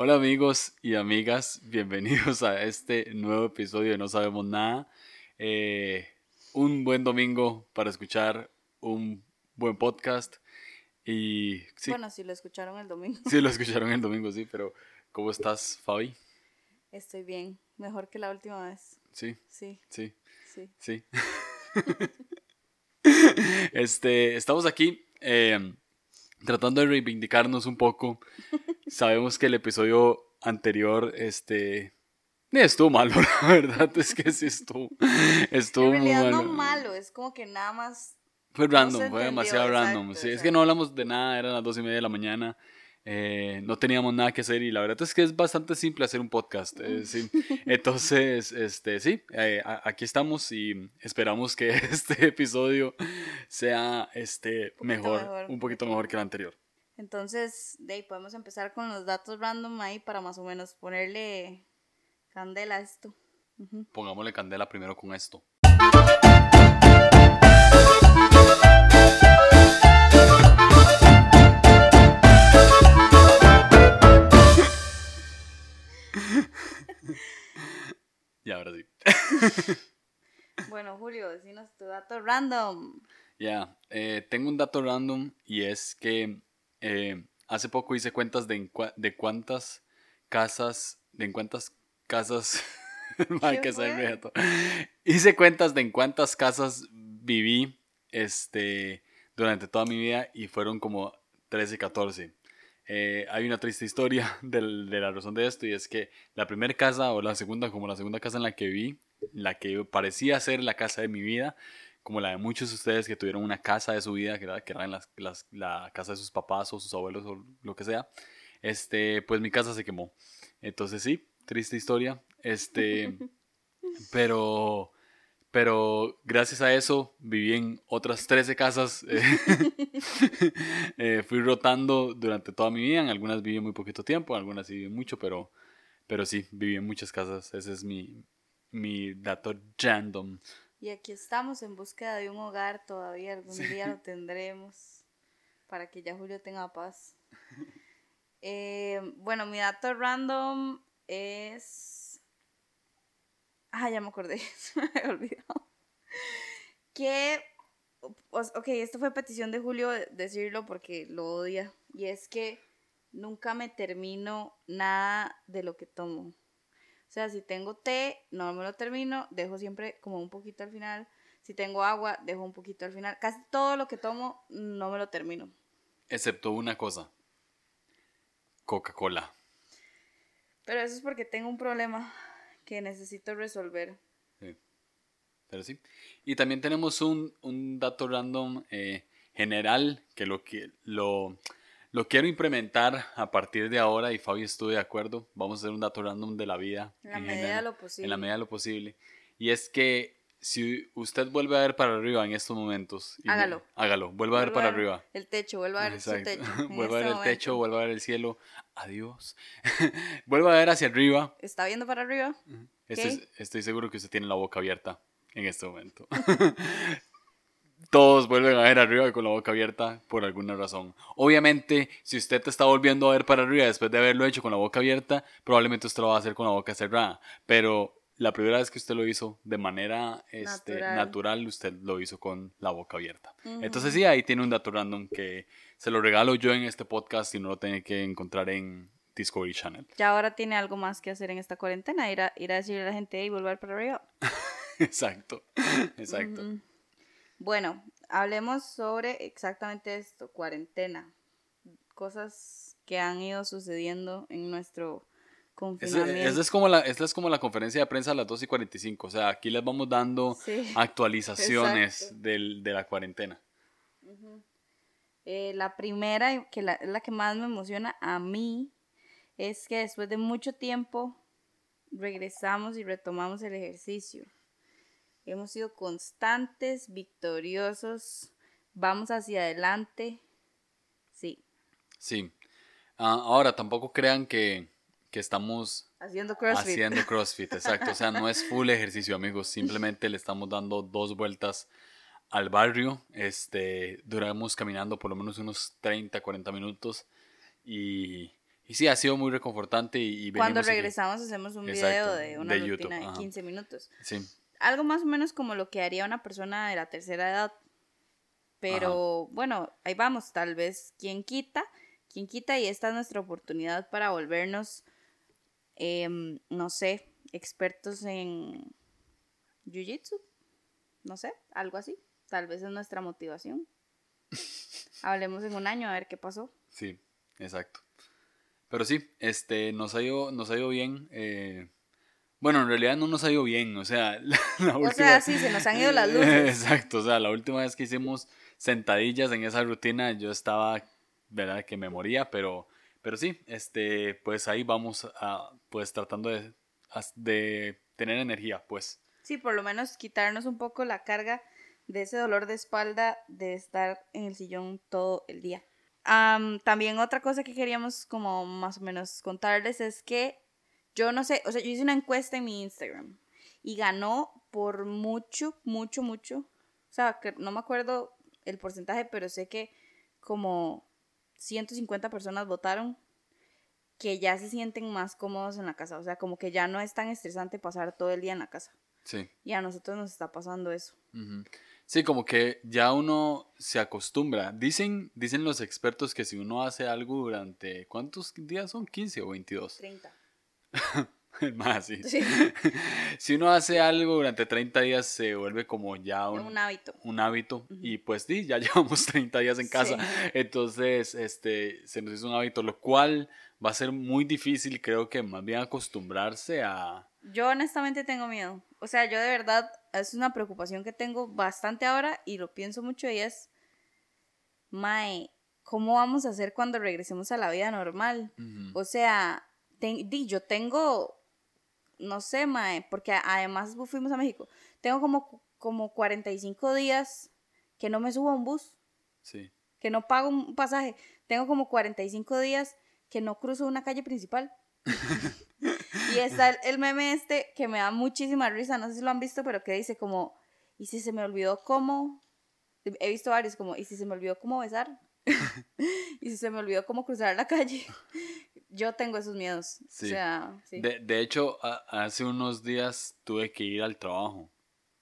Hola amigos y amigas, bienvenidos a este nuevo episodio de No Sabemos Nada. Eh, un buen domingo para escuchar un buen podcast. Y sí, Bueno, si lo escucharon el domingo. sí lo escucharon el domingo, sí, pero ¿cómo estás, Fabi? Estoy bien, mejor que la última vez. Sí, Sí, sí, sí. sí. este, estamos aquí eh, tratando de reivindicarnos un poco. Sabemos que el episodio anterior, este, estuvo malo, la verdad es que sí estuvo, estuvo en muy malo. no malo, es como que nada más... Fue No random, se fue demasiado random. exacto, Sí, es que no hablamos de nada, eran las dos y media de la mañana. Eh, no teníamos nada que hacer y la verdad es que es bastante simple hacer un podcast. eh, sí. Entonces, este, sí, eh, aquí estamos y esperamos que este episodio sea este, poquito mejor, mejor, un poquito mejor que el anterior. Entonces, de ahí podemos empezar con los datos random ahí para más o menos ponerle candela a esto. Pongámosle candela primero con esto. Dato random. Ya, eh, tengo un dato random y es que eh, hace poco hice cuentas de, de cuántas casas, de en cuántas casas, ¿Qué que reto. hice cuentas de en cuántas casas viví este, durante toda mi vida y fueron como 13, 14. Eh, hay una triste historia del- de la razón de esto y es que la primera casa o la segunda, como la segunda casa en la que viví, la que parecía ser la casa de mi vida, como la de muchos de ustedes que tuvieron una casa de su vida, que era, que las- las- la casa de sus papás o sus abuelos o lo que sea, este, pues mi casa se quemó. Entonces sí, triste historia. Este, pero, pero gracias a eso viví en otras 13 casas. eh, eh, fui rotando durante toda mi vida. En algunas viví muy poquito tiempo, en algunas sí viví mucho, pero, pero sí, viví en muchas casas. Ese es mi, mi dato random. Y aquí estamos en búsqueda de un hogar todavía, algún día lo tendremos para que ya Julio tenga paz. Eh, bueno, mi dato random es... Ah, ya me acordé, se me había olvidado. Que, ok, esto fue petición de Julio de- decirlo porque lo odia. Y es que nunca me termino nada de lo que tomo. O sea, si tengo té, no me lo termino, dejo siempre como un poquito al final. Si tengo agua, dejo un poquito al final. Casi todo lo que tomo, no me lo termino. Excepto una cosa. Coca-Cola. Pero eso es porque tengo un problema que necesito resolver. Sí. Pero sí. Y también tenemos un, un dato random eh, general que lo, que lo, lo quiero implementar a partir de ahora y Fabi estoy de acuerdo. Vamos a hacer un dato random de la vida. En la en medida general, de lo posible. En la medida de lo posible. Y es que si usted vuelve a ver para arriba en estos momentos. y- Hágalo. Hágalo. Vuelva a ver para arriba. El techo, vuelva a ver su techo. vuelva a ver este el techo, vuelva a ver el cielo. Adiós. vuelva a ver hacia arriba. ¿Está viendo para arriba? Estoy, estoy seguro que usted tiene la boca abierta en este momento. Todos vuelven a ver arriba con la boca abierta por alguna razón. Obviamente, si usted te está volviendo a ver para arriba después de haberlo hecho con la boca abierta, probablemente usted lo va a hacer con la boca cerrada. Pero la primera vez que usted lo hizo de manera este, Natural. natural. usted lo hizo con la boca abierta. Ujú. Entonces sí, ahí tiene un dato random que se lo regalo yo en este podcast y no lo tiene que encontrar en Discovery Channel. Ya ahora tiene algo más que hacer en esta cuarentena. Ir a, ir a decirle a la gente y volver para arriba. Exacto, exacto. Bueno, hablemos sobre exactamente esto, cuarentena. Cosas que han ido sucediendo en nuestro Ese- confinamiento. Esa es, como la, esta es como la conferencia de prensa a las 2 y 45. O sea, aquí les vamos dando Sí, actualizaciones del- de la cuarentena. Eh, la primera, que la- es la que más me emociona a mí, es que después de mucho tiempo regresamos y retomamos el ejercicio. Hemos sido constantes, victoriosos, vamos hacia adelante. Sí, Sí. Ah, ahora, tampoco crean que, que estamos haciendo CrossFit. haciendo CrossFit. Exacto. O sea, no es full ejercicio, amigos. Simplemente le estamos dando dos vueltas al barrio. Este, duramos caminando por lo menos unos 30, 40 minutos. Y, y sí, ha sido muy reconfortante y, Cuando regresamos hacemos un video de una rutina de 15 minutos. Sí. Algo más o menos como lo que haría una persona de la tercera edad. Pero bueno, ahí vamos, tal vez quien quita, quien quita y esta es nuestra oportunidad para volvernos, em, no sé, expertos en Jiu-Jitsu, no sé, algo así. Tal vez es nuestra motivación. Hablemos en un año a ver qué pasó. Sí, exacto. Pero sí, este, nos ha ido, nos ha ido bien. Eh, bueno, en realidad no nos ha ido bien, o sea, la, última... O sea, sí, se nos han ido las luces. Exacto, o sea, la última vez que hicimos sentadillas en esa rutina yo estaba, verdad, que me moría, pero, pero sí, este, pues ahí vamos a, pues tratando de, de tener energía, pues. Sí, por lo menos quitarnos un poco la carga de ese dolor de espalda de estar en el sillón todo el día también otra cosa que queríamos como más o menos contarles es que yo no sé, o sea, yo hice una encuesta en mi Instagram y ganó por mucho, mucho, mucho. O sea, que no me acuerdo el porcentaje, pero sé que como 150 personas votaron que ya se sienten más cómodos en la casa. O sea, como que ya no es tan estresante pasar todo el día en la casa. Sí. Y a nosotros nos está pasando eso. Sí, como que ya uno se acostumbra. Dicen, dicen los expertos que si uno hace algo durante, ¿cuántos días son? ¿15 o 22? 30. Más, sí. si uno hace algo durante 30 días se vuelve como ya un, hábito. Un hábito. Y pues sí, ya llevamos 30 días en casa. Entonces, este, se nos hizo un hábito, lo cual va a ser muy difícil, creo que más bien acostumbrarse a... Yo honestamente tengo miedo. O sea, yo de verdad es una preocupación que tengo bastante ahora y lo pienso mucho y es, Mae, ¿cómo vamos a hacer cuando regresemos a la vida normal? O sea, di, yo tengo, no sé, Mae, porque además fuimos a México, tengo como, como 45 días que no me subo a un bus. Sí. Que no pago un pasaje. Tengo como 45 días que no cruzo una calle principal. y está el, meme este que me da muchísima risa, no sé si lo han visto, pero que dice como, ¿y si se me olvidó cómo? He visto varios como, ¿y si se me olvidó cómo besar? ¿Y si se me olvidó cómo cruzar la calle? Yo tengo esos miedos. O sea, de, de, hecho, hace unos días tuve que ir al trabajo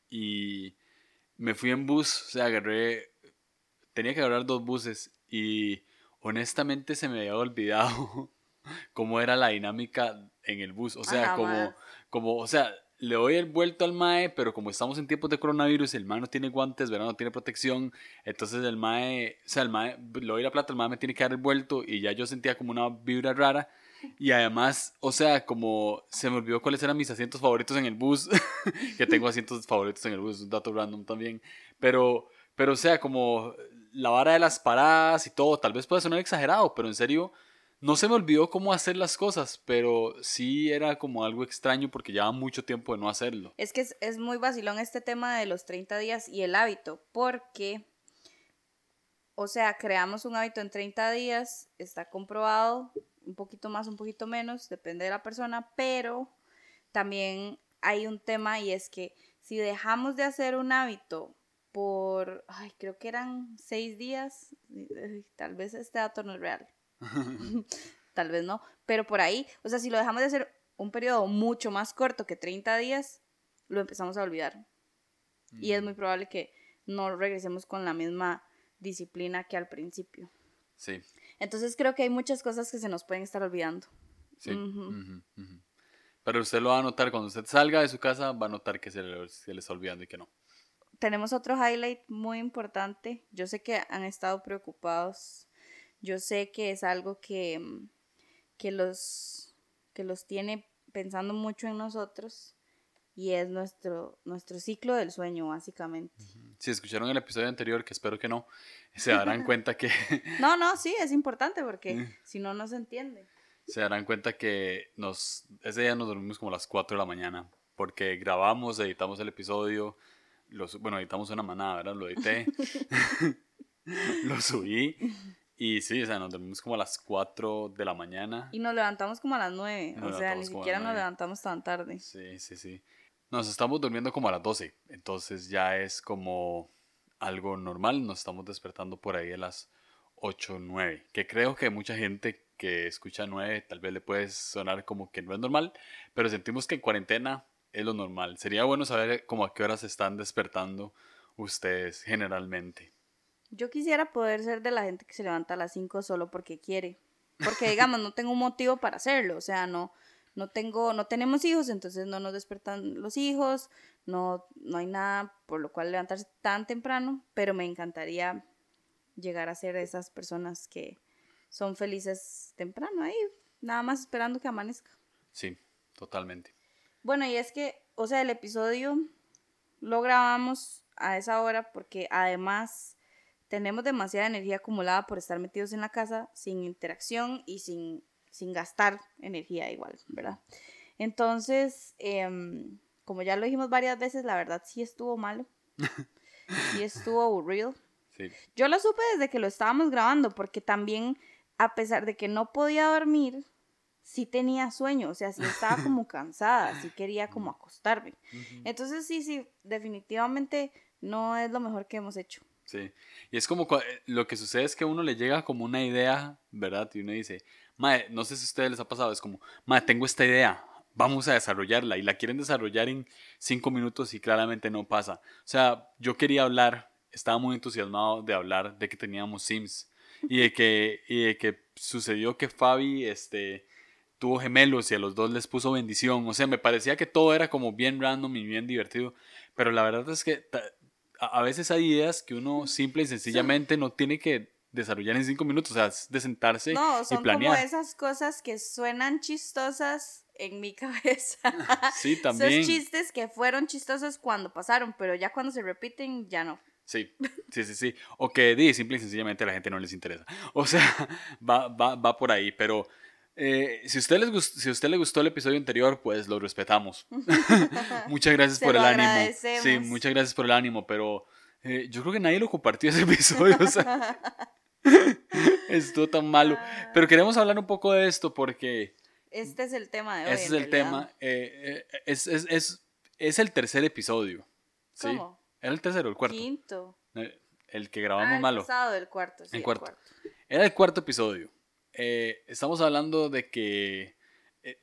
y me fui en bus, o sea, agarré, tenía que agarrar dos buses y honestamente se me había olvidado cómo era la dinámica en el bus. O sea, como, como, o sea, le doy el vuelto al MAE, pero como estamos en tiempos de coronavirus, el MAE no tiene guantes, ¿verdad? No tiene protección. Entonces el MAE, o sea, el MAE, le doy la plata, el MAE me tiene que dar el vuelto y ya yo sentía como una vibra rara. Y además, o sea, como se me olvidó cuáles eran mis asientos favoritos en el bus, que tengo asientos favoritos en el bus, un dato random también. Pero, pero o sea, como la vara de las paradas y todo, tal vez puede sonar exagerado, pero en serio, no se me olvidó cómo hacer las cosas, pero sí era como algo extraño porque llevaba mucho tiempo de no hacerlo. Es que es, muy vacilón este tema de los 30 días y el hábito, porque, o sea, creamos un hábito en 30 días, está comprobado, un poquito más, un poquito menos, depende de la persona, pero también hay un tema y es que si dejamos de hacer un hábito por, ay, creo que eran seis días, tal vez este dato no es real, tal vez no, pero por ahí, o sea, si lo dejamos de hacer un periodo mucho más corto que 30 días, lo empezamos a olvidar. Y es muy mm. probable que no regresemos con la misma disciplina que al principio. Sí. Entonces creo que hay muchas cosas que se nos pueden estar olvidando. Sí. Pero usted lo va a notar cuando usted salga de su casa, va a notar que se le, se le está olvidando y que no tenemos otro highlight muy importante. Yo sé que han estado preocupados. Yo sé que es algo que, mm, que, los, que los tiene pensando mucho en nosotros y es nuestro, nuestro ciclo del sueño, básicamente. Si escucharon el episodio anterior, que espero que no, se darán cuenta que... no, no, sí, es importante porque si no, no se entiende. Se darán cuenta que nos, ese día nos dormimos como a las 4 de la mañana porque grabamos, editamos el episodio, los, bueno, editamos una manada, ¿verdad? Lo edité, lo subí y sí, o sea, nos dormimos como a las 4 de la mañana. Y nos levantamos como a las 9, o sea, ni siquiera nos levantamos tan tarde. Sí, sí, sí. Nos estamos durmiendo como a las 12, entonces ya es como algo normal, nos estamos despertando por ahí a las 8, 9, que creo que mucha gente que escucha 9 tal vez le puede sonar como que no es normal, pero sentimos que en cuarentena es lo normal. Sería bueno saber como a qué horas están despertando ustedes generalmente. Yo quisiera poder ser de la gente que se levanta a las 5 solo porque quiere. Porque digamos, no tengo un motivo para hacerlo, o sea, no no tengo no tenemos hijos, entonces no nos despertan los hijos, no no hay nada por lo cual levantarse tan temprano, pero me encantaría llegar a ser esas personas que son felices temprano ahí, nada más esperando que amanezca. Sí, totalmente. Bueno, y es que, o sea, el episodio lo grabamos a esa hora porque además tenemos demasiada energía acumulada por estar metidos en la casa sin interacción y sin, sin gastar energía igual, ¿verdad? Entonces, em, como ya lo dijimos varias veces, la verdad sí estuvo malo. sí estuvo aburrido. Sí. Yo lo supe desde que lo estábamos grabando porque también, a pesar de que no podía dormir, sí tenía sueño, o sea, sí estaba como cansada, sí quería como acostarme. Entonces sí, sí, definitivamente no es lo mejor que hemos hecho. Sí, y es como eh, lo que sucede es que a uno le llega como una idea, ¿verdad? Y uno dice, madre, no sé si a ustedes les ha pasado, es como, madre, tengo esta idea, vamos a desarrollarla y la quieren desarrollar en cinco minutos y claramente no pasa. O sea, yo quería hablar, estaba muy entusiasmado de hablar de que teníamos Sims y de que, y de que sucedió que Fabi, este, tuvo gemelos y a los dos les puso bendición. O sea, me parecía que todo era como bien random y bien divertido. Pero la verdad es que a veces hay ideas que uno simple y sencillamente no tiene que desarrollar en cinco minutos. O sea, es de sentarse no, son como esas cosas que suenan chistosas en mi cabeza. Sí, también. Esos chistes que fueron chistosos cuando pasaron, pero ya cuando se repiten, ya no. Sí, sí, sí, sí. O que di, simple y sencillamente a la gente no les interesa. O sea, va, va, va por ahí, pero eh, si, usted les si a usted le gustó el episodio anterior, pues lo respetamos. muchas gracias por el ánimo. Sí, muchas gracias por el ánimo, pero eh, yo creo que nadie lo compartió ese episodio. o sea, estuvo tan malo. Ah. Pero queremos hablar un poco de esto porque... Este es el tema de hoy. Este es el tema. Eh, es, es, es, es, el tercer episodio. ¿sí? ¿Cómo? ¿Era el tercero el cuarto? Quinto. El que grabamos ah, el malo. Pasado, el cuarto. Sí, el cuarto. Era el cuarto episodio. Eh, estamos hablando de que eh,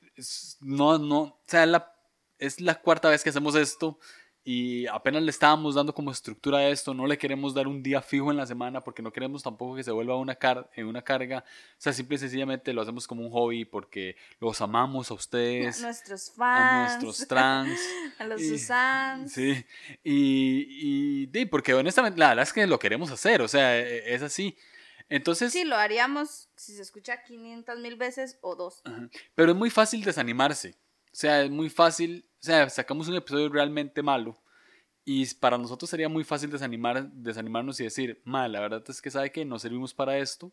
no, no, o sea, la, es la cuarta vez que hacemos esto y apenas le estábamos dando como estructura a esto, no le queremos dar un día fijo en la semana porque no queremos tampoco que se vuelva una, car en una carga, o sea, simple y sencillamente lo hacemos como un hobby porque los amamos a ustedes, a nuestros fans, a nuestros trans, a los Susans. Sí, y, y, y, porque honestamente la verdad es que lo queremos hacer, o sea, e, es así. Entonces... Sí, lo haríamos si se escucha 500 mil veces o dos. Pero es muy fácil desanimarse. O sea, es muy fácil, o sea, sacamos un episodio realmente malo y para nosotros sería muy fácil desanimar, desanimarnos y decir, mal, la verdad es que sabe que no servimos para esto.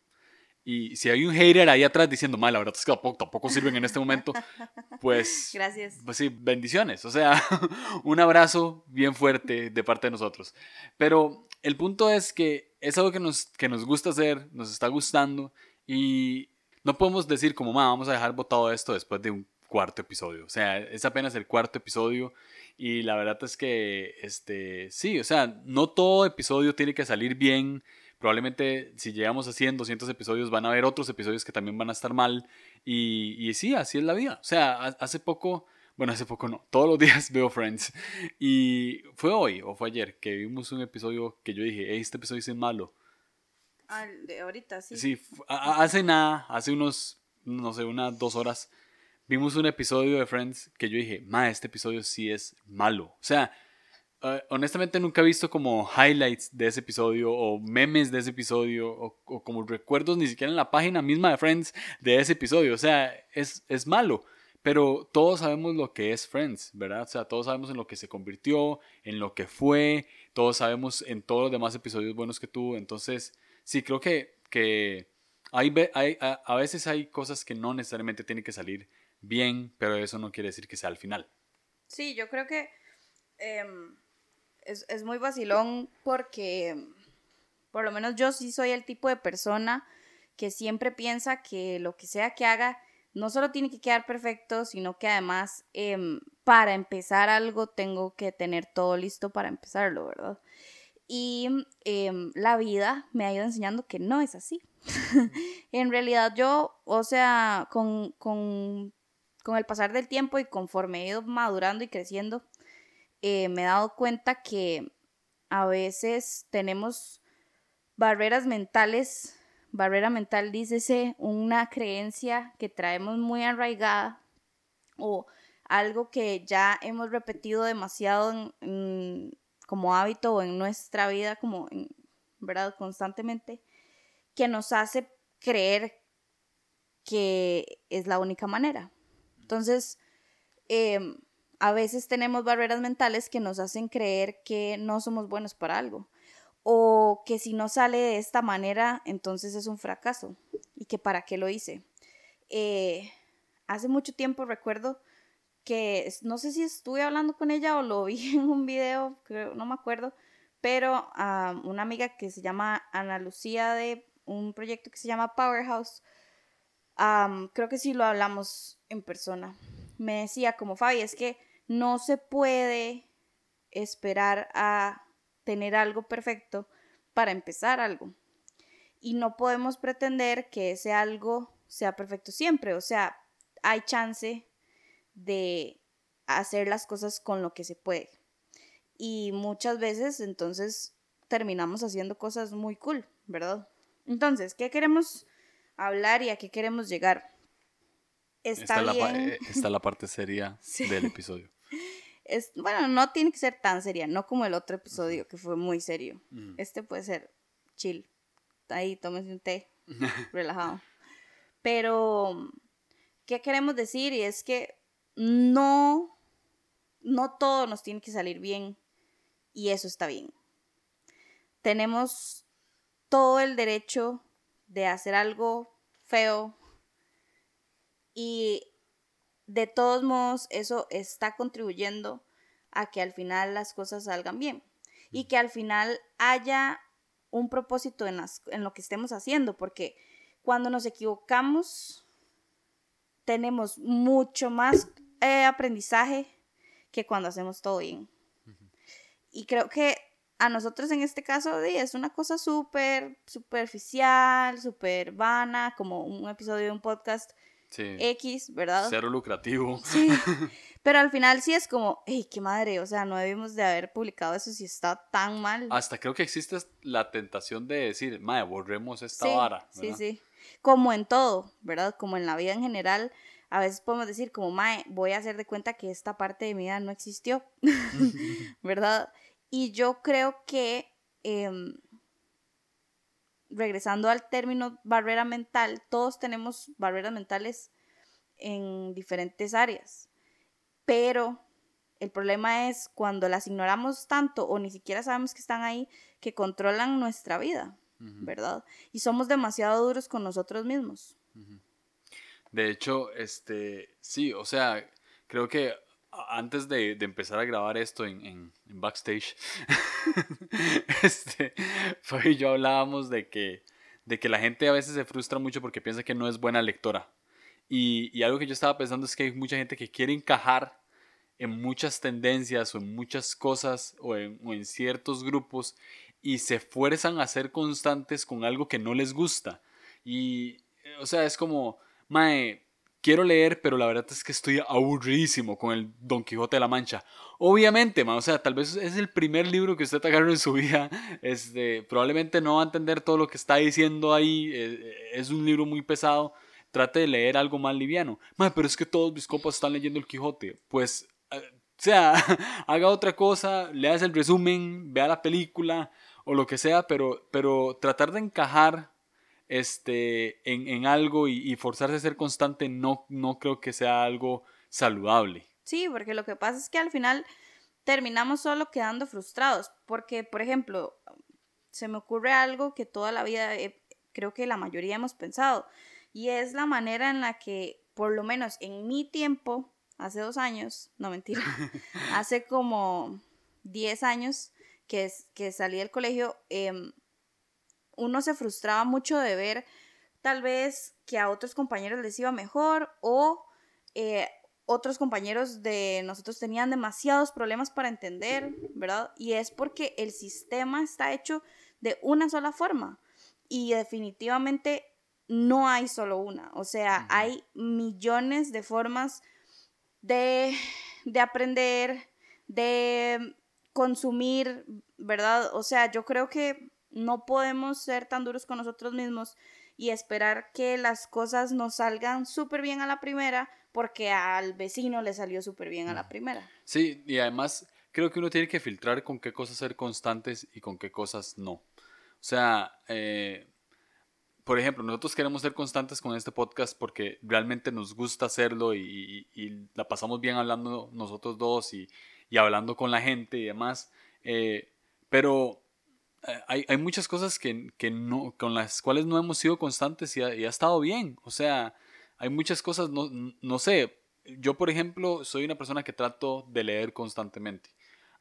Y si hay un hater ahí atrás diciendo, mal, la verdad es que tampoco, tampoco sirven en este momento, pues... Gracias. Pues sí, bendiciones. O sea, un abrazo bien fuerte de parte de nosotros. Pero el punto es que es algo que nos, que nos gusta hacer, nos está gustando y no podemos decir como, vamos a dejar botado esto después de un cuarto episodio. O sea, es apenas el cuarto episodio y la verdad es que, este, sí, o sea, no todo episodio tiene que salir bien. Probablemente si llegamos a 100, 200 episodios van a haber otros episodios que también van a estar mal. Y, y sí, así es la vida. O sea, hace poco bueno, hace poco no. Todos los días veo Friends. Y fue hoy o fue ayer que vimos un episodio que yo dije, este episodio es malo. Ah, de ahorita, sí. Sí, hace nada, hace unos, no sé, unas dos horas, vimos un episodio de Friends que yo dije, ma, este episodio sí es malo. O sea, eh, honestamente nunca he visto como highlights de ese episodio o memes de ese episodio o, o, como recuerdos ni siquiera en la página misma de Friends de ese episodio. O sea, es, es malo. Pero todos sabemos lo que es Friends, ¿verdad? O sea, todos sabemos en lo que se convirtió, en lo que fue, todos sabemos en todos los demás episodios buenos que tuvo. Entonces, sí, creo que, que hay, hay, a, veces hay cosas que no necesariamente tienen que salir bien, pero eso no quiere decir que sea al final. Sí, yo creo que em, es, es muy vacilón porque, por lo menos yo sí soy el tipo de persona que siempre piensa que lo que sea que haga no solo tiene que quedar perfecto, sino que además em, para empezar algo tengo que tener todo listo para empezarlo, ¿verdad? Y em, la vida me ha ido enseñando que no es así. en realidad yo, o sea, con, con, con, el pasar del tiempo y conforme he ido madurando y creciendo, eh, me he dado cuenta que a veces tenemos barreras mentales, barrera mental, dícese, una creencia que traemos muy arraigada o algo que ya hemos repetido demasiado como hábito o en nuestra vida, como en, ¿verdad? Constantemente, que nos hace creer que es la única manera. Entonces, em, a veces tenemos barreras mentales que nos hacen creer que no somos buenos para algo o que si no sale de esta manera, entonces es un fracaso y que para qué lo hice. Eh, hace mucho tiempo recuerdo que no sé si estuve hablando con ella o lo vi en un video, creo, no me acuerdo, pero una amiga que se llama Ana Lucía de un proyecto que se llama Powerhouse, creo que sí lo hablamos en persona. Me decía como Fabi, es que no se puede esperar a tener algo perfecto para empezar algo. Y no podemos pretender que ese algo sea perfecto siempre. O sea, hay chance de hacer las cosas con lo que se puede. Y muchas veces entonces terminamos haciendo cosas muy cool, ¿verdad? Entonces, ¿qué queremos hablar y a qué queremos llegar? Está, bien. La, está la parte seria del episodio. Es, bueno, no tiene que ser tan seria, no como el otro episodio que fue muy serio. Este puede ser chill. Ahí, tómense un té, relajado. Pero, ¿qué queremos decir? Y es que no, no todo nos tiene que salir bien y eso está bien. Tenemos todo el derecho de hacer algo feo y de todos modos eso está contribuyendo a que al final las cosas salgan bien y que al final haya un propósito en, en lo que estemos haciendo, porque cuando nos equivocamos tenemos mucho más eh, aprendizaje que cuando hacemos todo bien. Y creo que a nosotros en este caso es una cosa súper superficial, súper vana, como un episodio de un podcast X, ¿verdad? Cero lucrativo. Sí. Pero al final sí es como, hey, qué madre, o sea, no debimos de haber publicado eso si está tan mal. Hasta creo que existe la tentación de decir, madre, borremos esta vara. Sí, sí. Como en todo, ¿verdad? Como en la vida en general, a veces podemos decir como, mae, voy a hacer de cuenta que esta parte de mi vida no existió, ¿verdad? Y yo creo que, em, regresando al término barrera mental, todos tenemos barreras mentales en diferentes áreas, pero el problema es cuando las ignoramos tanto o ni siquiera sabemos que están ahí, que controlan nuestra vida, ¿verdad? Y somos demasiado duros con nosotros mismos. De hecho, este, sí, o sea, creo que antes de, empezar a grabar esto en, backstage, este, fue y yo hablábamos de que, de que la gente a veces se frustra mucho porque piensa que no es buena lectora. Y, y algo que yo estaba pensando es que hay mucha gente que quiere encajar en muchas tendencias o en muchas cosas o en, o en ciertos grupos y se fuerzan a ser constantes con algo que no les gusta. Y, o sea, es como Mae, quiero leer, pero la verdad es que estoy aburridísimo con el Don Quijote de la Mancha. Obviamente, mae, o sea, tal vez es el primer libro que usted agarró en su vida. Este, probablemente no va a entender todo lo que está diciendo ahí. Eh, es un libro muy pesado. Trate de leer algo más liviano. Pero es que todos mis compas están leyendo el Quijote. Pues, eh, o sea, haga otra cosa, leas el resumen, vea la película o lo que sea, pero, pero tratar de encajar este, en, algo y, forzarse a ser constante no, no creo que sea algo saludable. Sí, porque lo que pasa es que al final terminamos solo quedando frustrados, porque, por ejemplo, se me ocurre algo que toda la vida creo que la mayoría hemos pensado, y es la manera en la que, por lo menos en mi tiempo, hace dos años, no mentira, hace como 10 años que, que salí del colegio, eh, uno se frustraba mucho de ver tal vez que a otros compañeros les iba mejor o eh, otros compañeros de nosotros tenían demasiados problemas para entender, ¿verdad? Y es porque el sistema está hecho de una sola forma. y definitivamente no hay solo una, o sea, hay millones de formas de, de aprender, de consumir, ¿verdad? O sea, yo creo que no podemos ser tan duros con nosotros mismos y esperar que las cosas nos salgan súper bien a la primera porque al vecino le salió súper bien a la primera. Sí, y además creo que uno tiene que filtrar con qué cosas ser constantes y con qué cosas no. O sea, eh, por ejemplo, nosotros queremos ser constantes con este podcast porque realmente nos gusta hacerlo y, la pasamos bien hablando nosotros dos y, hablando con la gente y demás. Eh, pero hay, hay, muchas cosas que, que, no, con las cuales no hemos sido constantes y ha, estado bien. O sea, hay muchas cosas, no, no sé, yo por ejemplo soy una persona que trato de leer constantemente.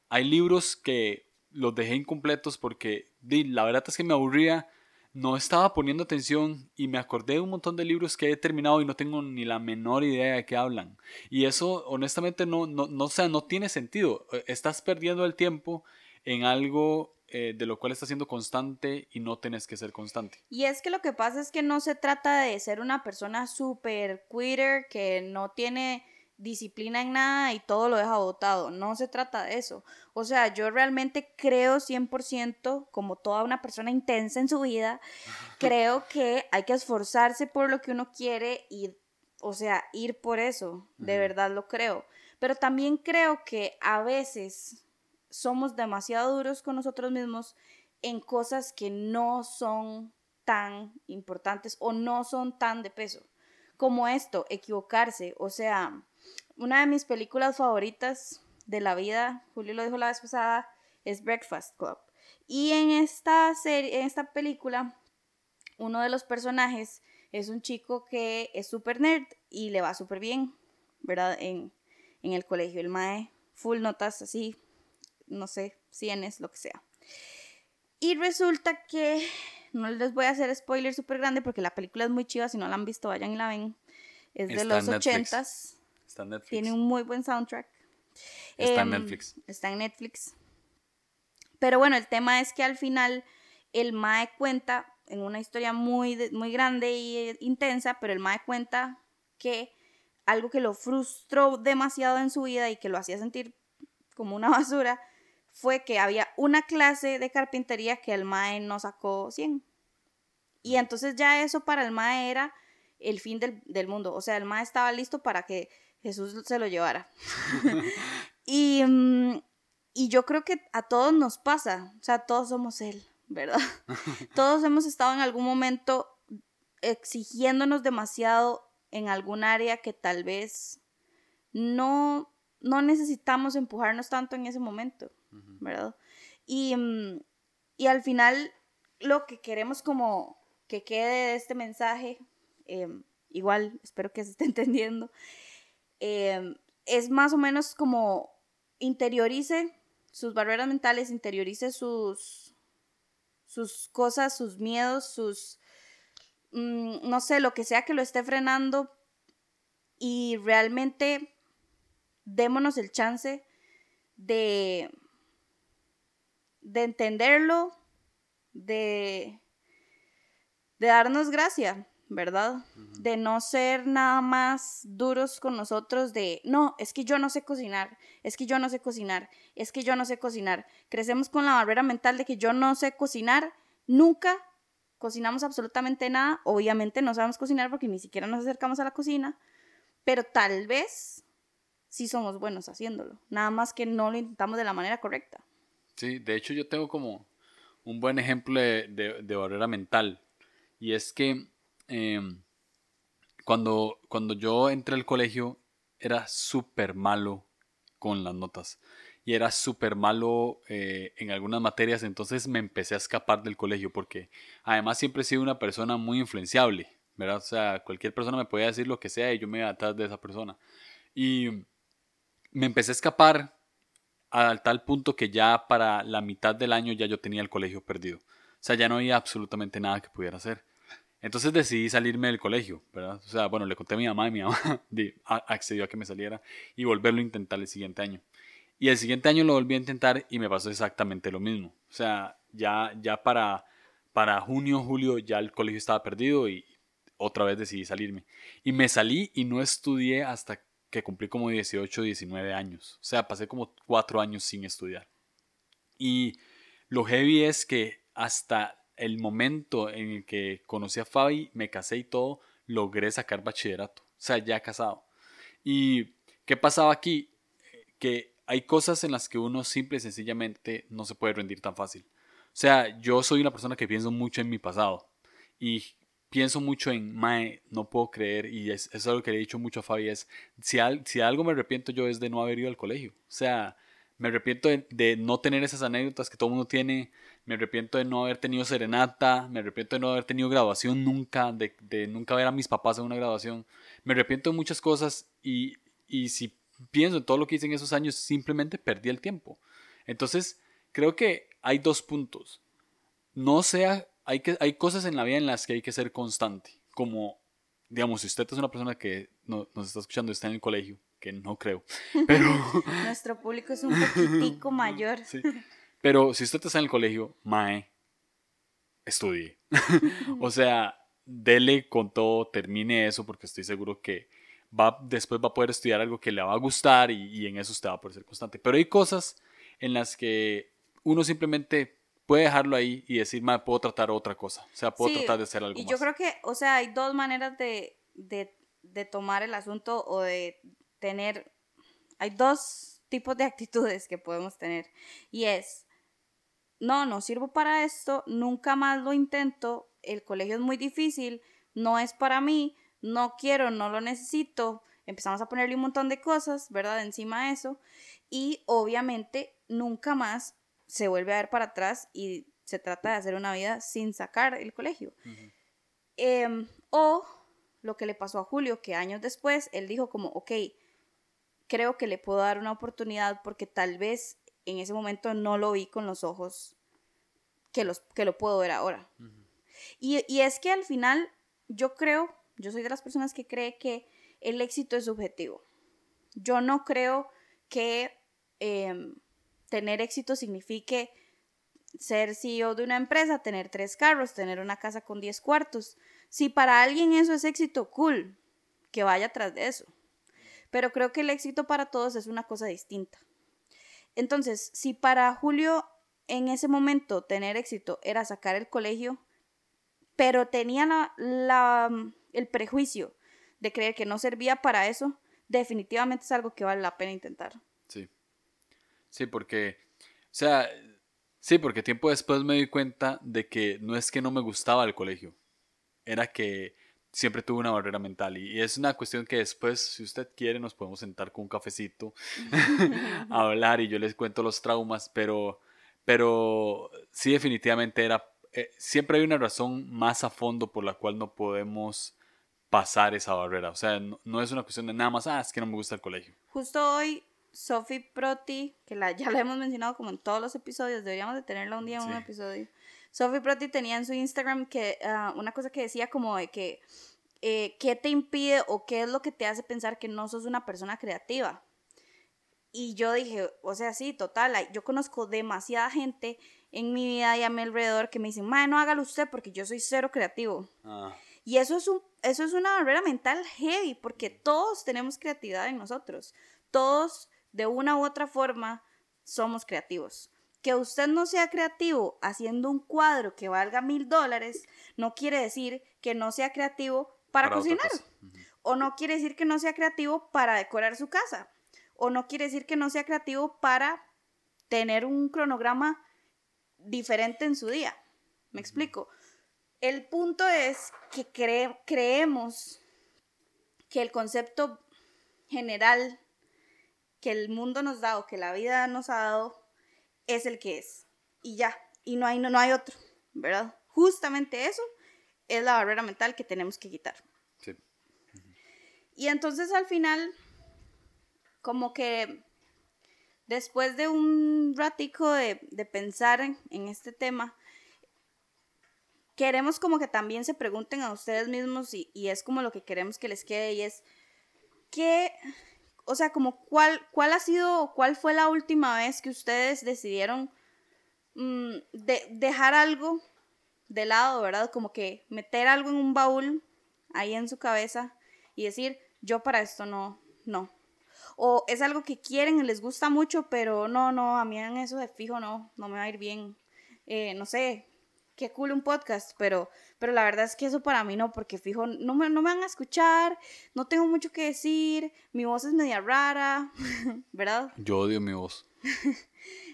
Hay libros que los dejé incompletos porque la verdad es que me aburría, no estaba poniendo atención y me acordé de un montón de libros que he terminado y no tengo ni la menor idea de qué hablan. Y eso honestamente no, no, no, sea, no tiene sentido. Estás perdiendo el tiempo en algo eh, de lo cual estás siendo constante y no tenés que ser constante. Y es que lo que pasa es que no se trata de ser una persona súper quitter que no tiene disciplina en nada y todo lo deja botado. No se trata de eso. O sea, yo realmente creo 100%, como toda una persona intensa en su vida, creo que hay que esforzarse por lo que uno quiere y, o sea, ir por eso. De verdad lo creo. Pero también creo que a veces somos demasiado duros con nosotros mismos en cosas que no son tan importantes o no son tan de peso. Como esto, equivocarse. O sea, una de mis películas favoritas de la vida, Julio lo dijo la vez pasada, es Breakfast Club. Y en esta serie, en esta película, uno de los personajes es un chico que es súper nerd y le va súper bien, ¿verdad? En, en el colegio. El mae, full notas así, no sé, cienes, lo que sea. Y resulta que, no les voy a hacer spoiler súper grande porque la película es muy chiva, si no la han visto vayan y la ven. Es de los ochentas. Está en Netflix. Tiene un muy buen soundtrack. Está en em, Netflix. Está en Netflix. Pero bueno, el tema es que al final el Mae cuenta en una historia muy, muy grande y intensa, pero el Mae cuenta que algo que lo frustró demasiado en su vida y que lo hacía sentir como una basura fue que había una clase de carpintería que el MAE no sacó 100. Y entonces ya eso para el MAE era el fin del, mundo. O sea, el MAE estaba listo para que Jesús se lo llevara. y, mm, y yo creo que a todos nos pasa, o sea, todos somos Él, ¿verdad? todos hemos estado en algún momento exigiéndonos demasiado en algún área que tal vez no, no necesitamos empujarnos tanto en ese momento. ¿Verdad? Y, mm, y, al final lo que queremos como que quede de este mensaje, em, igual espero que se esté entendiendo, em, es más o menos como interiorice sus barreras mentales, interiorice sus, sus cosas, sus miedos, sus, mm, no sé, lo que sea que lo esté frenando y realmente démonos el chance de, de entenderlo, de, de darnos gracia, ¿verdad? De no ser nada más duros con nosotros, de, no, es que yo no sé cocinar, es que yo no sé cocinar, es que yo no sé cocinar. Crecemos con la barrera mental de que yo no sé cocinar, nunca cocinamos absolutamente nada, obviamente no sabemos cocinar porque ni siquiera nos acercamos a la cocina, pero tal vez sí somos buenos haciéndolo, nada más que no lo intentamos de la manera correcta. Sí, de hecho yo tengo como un buen ejemplo de, barrera mental. Y es que em, cuando, cuando yo entré al colegio era súper malo con las notas. Y era súper malo eh, en algunas materias, entonces me empecé a escapar del colegio porque además siempre he sido una persona muy influenciable, ¿verdad? O sea, cualquier persona me podía decir lo que sea y yo me iba atrás de esa persona. Y me empecé a escapar al tal punto que ya para la mitad del año ya yo tenía el colegio perdido. O sea, ya no había absolutamente nada que pudiera hacer. Entonces decidí salirme del colegio, ¿verdad? O sea, bueno, le conté a mi mamá y mi mamá accedió a que me saliera y volverlo a intentar el siguiente año. Y el siguiente año lo volví a intentar y me pasó exactamente lo mismo. O sea, ya, ya para, para junio, julio ya el colegio estaba perdido y otra vez decidí salirme. Y me salí y no estudié hasta que cumplí como 18, 19 años. O sea, pasé como cuatro años sin estudiar. Y lo heavy es que hasta el momento en el que conocí a Fabi, me casé y todo, logré sacar bachillerato. O sea, ya casado. ¿Y qué pasaba aquí? Que hay cosas en las que uno simple y sencillamente no se puede rendir tan fácil. O sea, yo soy una persona que pienso mucho en mi pasado. Y pienso mucho en, mae, no puedo creer, y es, es algo que le he dicho mucho a Fabi, es, si, si algo me arrepiento yo es de no haber ido al colegio. O sea, me arrepiento de, no tener esas anécdotas que todo el mundo tiene, me arrepiento de no haber tenido serenata, me arrepiento de no haber tenido graduación nunca, de, de nunca ver a mis papás en una graduación, me arrepiento de muchas cosas y, y si pienso en todo lo que hice en esos años, simplemente perdí el tiempo. Entonces, creo que hay dos puntos. No sea hay, que, hay cosas en la vida en las que hay que ser constante. Como, digamos, si usted es una persona que nos está escuchando y está en el colegio, que no creo, pero... Nuestro público es un poquitico mayor. Sí. Pero si usted está en el colegio, mae, estudie. o sea, dele con todo, termine eso, porque estoy seguro que va, después va a poder estudiar algo que le va a gustar y, y en eso usted va a poder ser constante. Pero hay cosas en las que uno simplemente puede dejarlo ahí y decir, ma, puedo tratar otra cosa. O sea, puedo tratar de hacer algo y yo creo que, o sea, hay dos maneras de, de, de tomar el asunto o de tener. Hay dos tipos de actitudes que podemos tener. Y es, no, no sirvo para esto, nunca más lo intento, el colegio es muy difícil, no es para mí, no quiero, no lo necesito. Empezamos a ponerle un montón de cosas, ¿verdad? Encima de eso. Y obviamente nunca más se vuelve a ver para atrás y se trata de hacer una vida sin sacar el colegio. Em, o lo que le pasó a Julio, que años después él dijo como, ok, creo que le puedo dar una oportunidad porque tal vez en ese momento no lo vi con los ojos que, los, que lo puedo ver ahora. y, y es que al final yo creo, yo soy de las personas que cree que el éxito es subjetivo. Yo no creo que... Eh, tener éxito signifique ser CEO de una empresa, tener tres carros, tener una casa con diez cuartos. Si para alguien eso es éxito, cool, que vaya tras de eso. Pero creo que el éxito para todos es una cosa distinta. Entonces, si para Julio en ese momento tener éxito era sacar el colegio, pero tenía la, el prejuicio de creer que no servía para eso, definitivamente es algo que vale la pena intentar. Sí, porque, o sea, sí, porque tiempo después me di cuenta de que no es que no me gustaba el colegio, era que siempre tuve una barrera mental y, es una cuestión que después, si usted quiere, nos podemos sentar con un cafecito a hablar y yo les cuento los traumas, pero, pero sí definitivamente era, eh, siempre hay una razón más a fondo por la cual no podemos pasar esa barrera, o sea, no, no es una cuestión de nada más, ah, es que no me gusta el colegio. Justo hoy Sophie Proti, que la, ya la hemos mencionado como en todos los episodios, deberíamos de tenerla un día en un episodio. Sophie Proti tenía en su Instagram que ah, una cosa que decía como de que eh, qué te impide o qué es lo que te hace pensar que no sos una persona creativa. Y yo dije, o sea, sí, total, yo conozco demasiada gente en mi vida y a mi alrededor que me dicen, madre, no hágalo usted porque yo soy cero creativo. Ah. Y eso es, un, eso es una barrera mental heavy porque todos tenemos creatividad en nosotros. Todos de una u otra forma somos creativos. Que usted no sea creativo haciendo un cuadro que valga mil dólares no quiere decir que no sea creativo para, cocinar. O no quiere decir que no sea creativo para decorar su casa. O no quiere decir que no sea creativo para tener un cronograma diferente en su día. ¿Me explico? El punto es que creemos que el concepto general que el mundo nos da o que la vida nos ha dado es el que es. Y ya, y no hay, no, no hay otro, ¿verdad? Justamente eso es la barrera mental que tenemos que quitar. Sí. Y entonces al final, como que después de un ratico de, pensar en, en, este tema, queremos como que también se pregunten a ustedes mismos y, y es como lo que queremos que les quede y es, ¿qué, o sea, como cuál, cuál ha sido, cuál fue la última vez que ustedes decidieron mm, de, dejar algo de lado, ¿verdad? Como que meter algo en un baúl ahí en su cabeza y decir, yo para esto no, no. O es algo que quieren les gusta mucho, pero no, no, a mí en eso de fijo no, no me va a ir bien. Eh, no sé, qué cool un podcast, pero, pero la verdad es que eso para mí no, porque fijo, no me, no me van a escuchar, no tengo mucho que decir, mi voz es media rara, ¿verdad? Yo odio mi voz.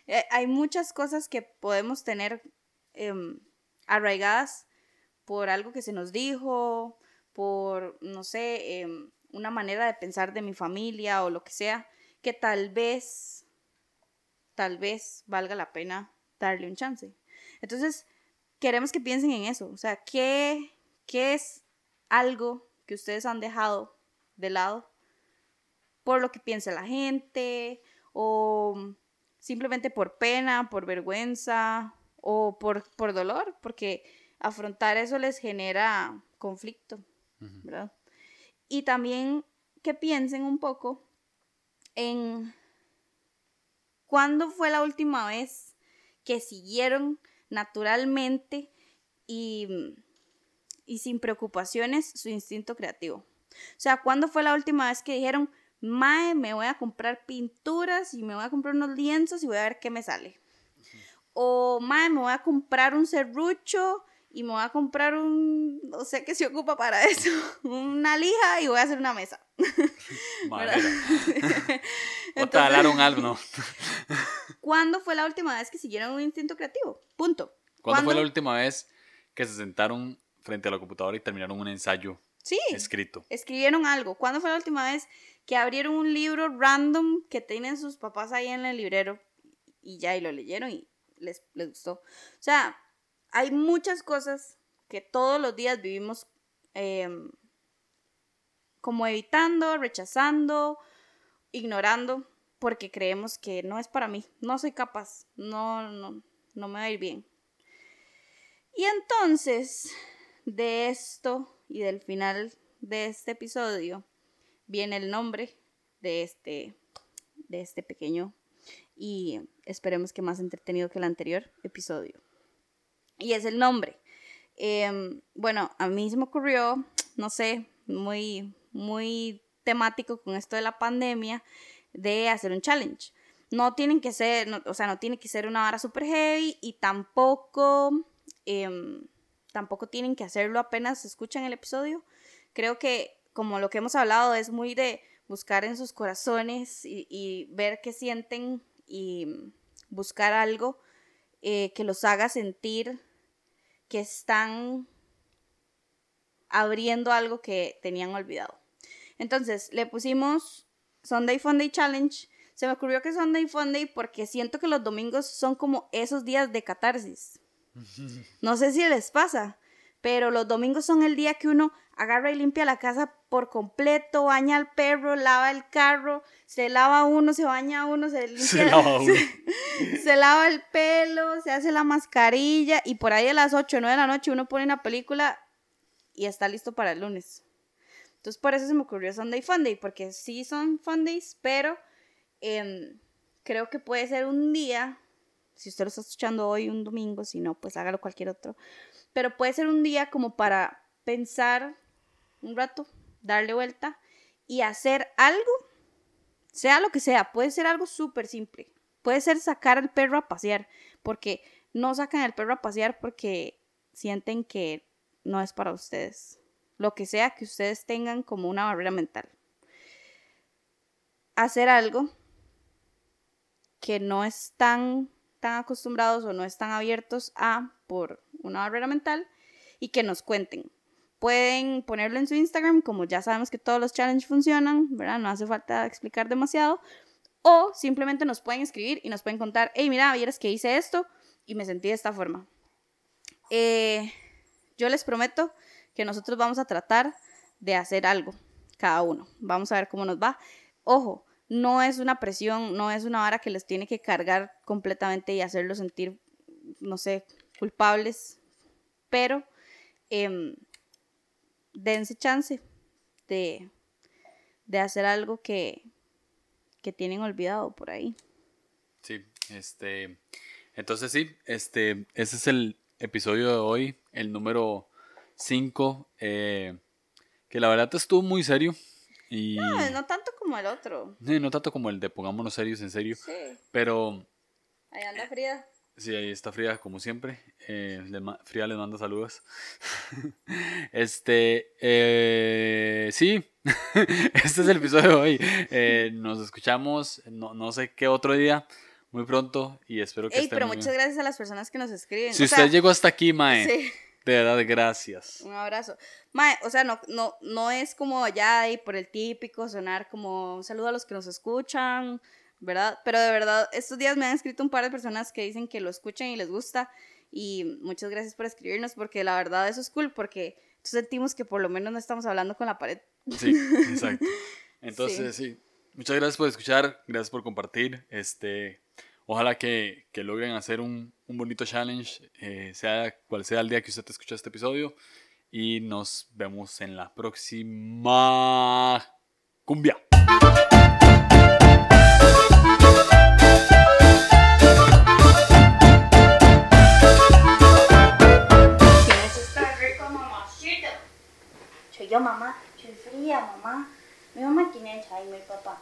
Eh, hay muchas cosas que podemos tener em, arraigadas por algo que se nos dijo, por, no sé, em, una manera de pensar de mi familia o lo que sea, que tal vez, tal vez valga la pena darle un chance. Entonces, queremos que piensen en eso. O sea, ¿qué, qué es algo que ustedes han dejado de lado por lo que piensa la gente o simplemente por pena, por vergüenza o por, por dolor? Porque afrontar eso les genera conflicto, ¿verdad? Y también que piensen un poco en cuándo fue la última vez que siguieron naturalmente y, y sin preocupaciones su instinto creativo. O sea, ¿cuándo fue la última vez que dijeron, Mae, me voy a comprar pinturas y me voy a comprar unos lienzos y voy a ver qué me sale? O Mae, me voy a comprar un serrucho y me voy a comprar un, no sé qué se ocupa para eso, una lija y voy a hacer una mesa. Madera. o talar un álbum, ¿Cuándo fue la última vez que siguieron un instinto creativo? Punto. ¿Cuándo, fue la última vez que se sentaron frente a la computadora y terminaron un ensayo sí, escrito? Escribieron algo. ¿Cuándo fue la última vez que abrieron un libro random que tienen sus papás ahí en el librero y ya y lo leyeron y les, les gustó? O sea, hay muchas cosas que todos los días vivimos em, como evitando, rechazando, ignorando, porque creemos que no es para mí, no soy capaz, no, no, no me va a ir bien. Y entonces, de esto y del final de este episodio, viene el nombre de este, de este pequeño y esperemos que más entretenido que el anterior episodio. Y es el nombre. Em, bueno, a mí se me ocurrió, no sé, muy, muy temático con esto de la pandemia, de hacer un challenge. No tienen que ser, o sea, no tiene que ser una hora super heavy y tampoco, em, tampoco tienen que hacerlo apenas escuchan el episodio. Creo que, como lo que hemos hablado, es muy de buscar en sus corazones y, ver qué sienten y buscar algo eh, que los haga sentir que están abriendo algo que tenían olvidado. Entonces, le pusimos Sunday Funday Challenge. Se me ocurrió que Sunday Funday porque siento que los domingos son como esos días de catarsis. No sé si les pasa, pero los domingos son el día que uno agarra y limpia la casa por completo, baña al perro, lava el carro, se lava uno, se baña uno, se limpia, se lava, uno. Se, lava el pelo, se hace la mascarilla y por ahí a las 8 o 9 de la noche uno pone una película y está listo para el lunes. Entonces por eso se me ocurrió Sunday Funday, porque sí son Fundays, pero em, creo que puede ser un día, si usted lo está escuchando hoy, un domingo, si no, pues hágalo cualquier otro pero puede ser un día como para pensar un rato, darle vuelta y hacer algo, sea lo que sea, puede ser algo súper simple. Puede ser sacar al perro a pasear, porque no sacan al perro a pasear porque sienten que no es para ustedes. Lo que sea que ustedes tengan como una barrera mental. Hacer algo que no están tan acostumbrados o no están abiertos a por una barrera mental y que nos cuenten. Pueden ponerlo en su Instagram, como ya sabemos que todos los challenges funcionan, ¿verdad? No hace falta explicar demasiado. O simplemente nos pueden escribir y nos pueden contar, hey, mira, vieras que hice esto y me sentí de esta forma. Eh, yo les prometo que nosotros vamos a tratar de hacer algo, cada uno. Vamos a ver cómo nos va. Ojo, no es una presión, no es una vara que les tiene que cargar completamente y hacerlos sentir, no sé, culpables, pero em, dense chance de, de hacer algo que, que tienen olvidado por ahí. Sí, este, entonces sí, este, ese es el, episodio de hoy, el número 5, eh, que la verdad estuvo muy serio. Y No, no tanto como el otro. Sí, no tanto como el de pongámonos serios en serio, Sí. pero Ahí anda Frida. sí, ahí está Frida como siempre. Eh, le Frida les manda saludos. este, eh, sí, este es el episodio de hoy. Eh, nos escuchamos, no, no sé qué otro día, muy pronto y espero que Ey, estén pero muy muchas bien. gracias a las personas que nos escriben. Si O usted sea, llegó hasta aquí, Mae, Sí, de verdad, gracias. un abrazo. Mae, o sea, no, no, no es como ya ahí por el típico sonar como un saludo a los que nos escuchan, ¿verdad? Pero de verdad, estos días me han escrito un par de personas que dicen que lo escuchan y les gusta. Y muchas gracias por escribirnos, porque la verdad eso es cool, porque sentimos que por lo menos no estamos hablando con la pared. Sí, exacto. Entonces, sí. Muchas gracias por escuchar, gracias por compartir. Este, ojalá que, que logren hacer un, un bonito challenge, eh, sea cual sea el día que usted escuche este episodio. Y nos vemos en la próxima cumbia. Soy yo, mamá. Soy fría, mamá. Mi mamá tiene Alzheimer, papá.